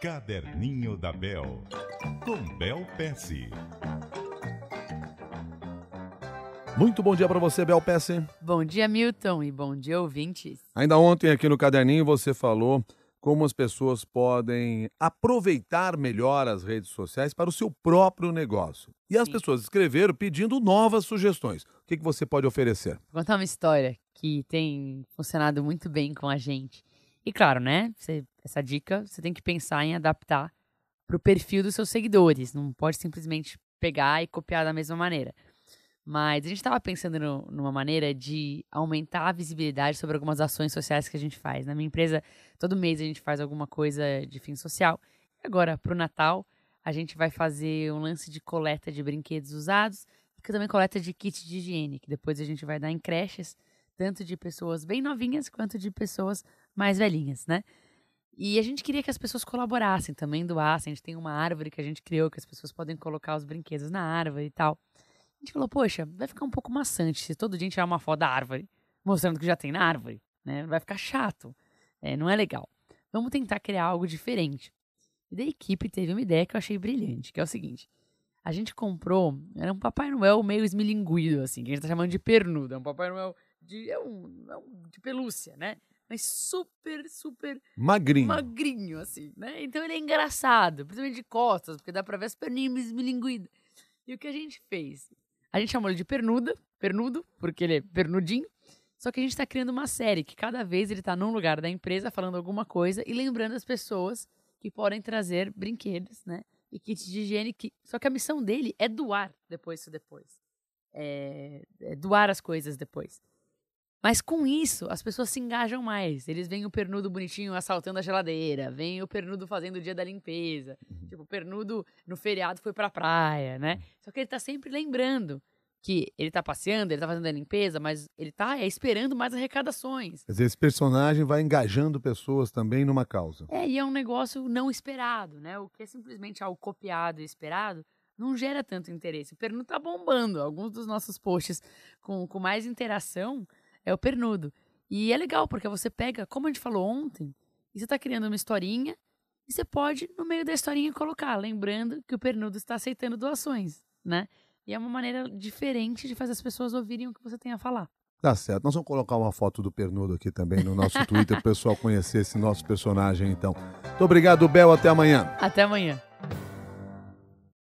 Caderninho da Bel, com Bel Pesce. Muito bom dia para você, Bel Pesce. Bom dia, Milton, e bom dia, ouvintes. Ainda ontem aqui no Caderninho você falou como as pessoas podem aproveitar melhor as redes sociais para o seu próprio negócio. E as Sim. pessoas escreveram pedindo novas sugestões. O que, que você pode oferecer? Vou contar uma história que tem funcionado muito bem com a gente. E claro, né? você- essa dica você tem que pensar em adaptar para o perfil dos seus seguidores. Não pode simplesmente pegar e copiar da mesma maneira. Mas a gente estava pensando no- numa maneira de aumentar a visibilidade sobre algumas ações sociais que a gente faz. Na minha empresa, todo mês a gente faz alguma coisa de fim social. E agora, para o Natal, a gente vai fazer um lance de coleta de brinquedos usados e também coleta de kit de higiene, que depois a gente vai dar em creches, tanto de pessoas bem novinhas quanto de pessoas mais velhinhas, né? E a gente queria que as pessoas colaborassem, também doassem. A gente tem uma árvore que a gente criou, que as pessoas podem colocar os brinquedos na árvore e tal. A gente falou, poxa, vai ficar um pouco maçante se todo dia a gente tirar uma foto da árvore, mostrando que já tem na árvore, né? Vai ficar chato, é, não é legal. Vamos tentar criar algo diferente. E da equipe teve uma ideia que eu achei brilhante, que é o seguinte. A gente comprou, era um Papai Noel meio esmilinguido, assim, que a gente tá chamando de pernudo. É um Papai Noel de, é um, é um de pelúcia, né? Mas super, super Magrinho. magrinho, assim, né? Então ele é engraçado, principalmente de costas, porque dá pra ver as perninhas esmilinguidas. E o que a gente fez? A gente chamou ele de pernuda, pernudo, porque ele é pernudinho. Só que a gente tá criando uma série que cada vez ele tá num lugar da empresa falando alguma coisa e lembrando as pessoas que podem trazer brinquedos, né? E kits de higiene. Que... Só que a missão dele é doar depois isso depois. É, é doar as coisas depois. Mas com isso, as pessoas se engajam mais. Eles veem o pernudo bonitinho assaltando a geladeira, veem o pernudo fazendo o dia da limpeza. Tipo, o pernudo no feriado foi pra praia, né? Só que ele tá sempre lembrando que ele tá passeando, ele tá fazendo a limpeza, mas ele tá é, esperando mais arrecadações. Dizer, esse personagem vai engajando pessoas também numa causa. É, e é um negócio não esperado, né? O que é simplesmente algo copiado e esperado não gera tanto interesse. O pernudo tá bombando. Alguns dos nossos posts com, com mais interação é o pernudo. E é legal, porque você pega, como a gente falou ontem, e você tá criando uma historinha, e você pode, no meio da historinha, colocar, lembrando que o pernudo está aceitando doações, né? E é uma maneira diferente de fazer as pessoas ouvirem o que você tem a falar. Tá certo. Nós vamos colocar uma foto do Pernudo aqui também no nosso Twitter para o pessoal conhecer esse nosso personagem, então. Muito obrigado, Bel. Até amanhã. Até amanhã.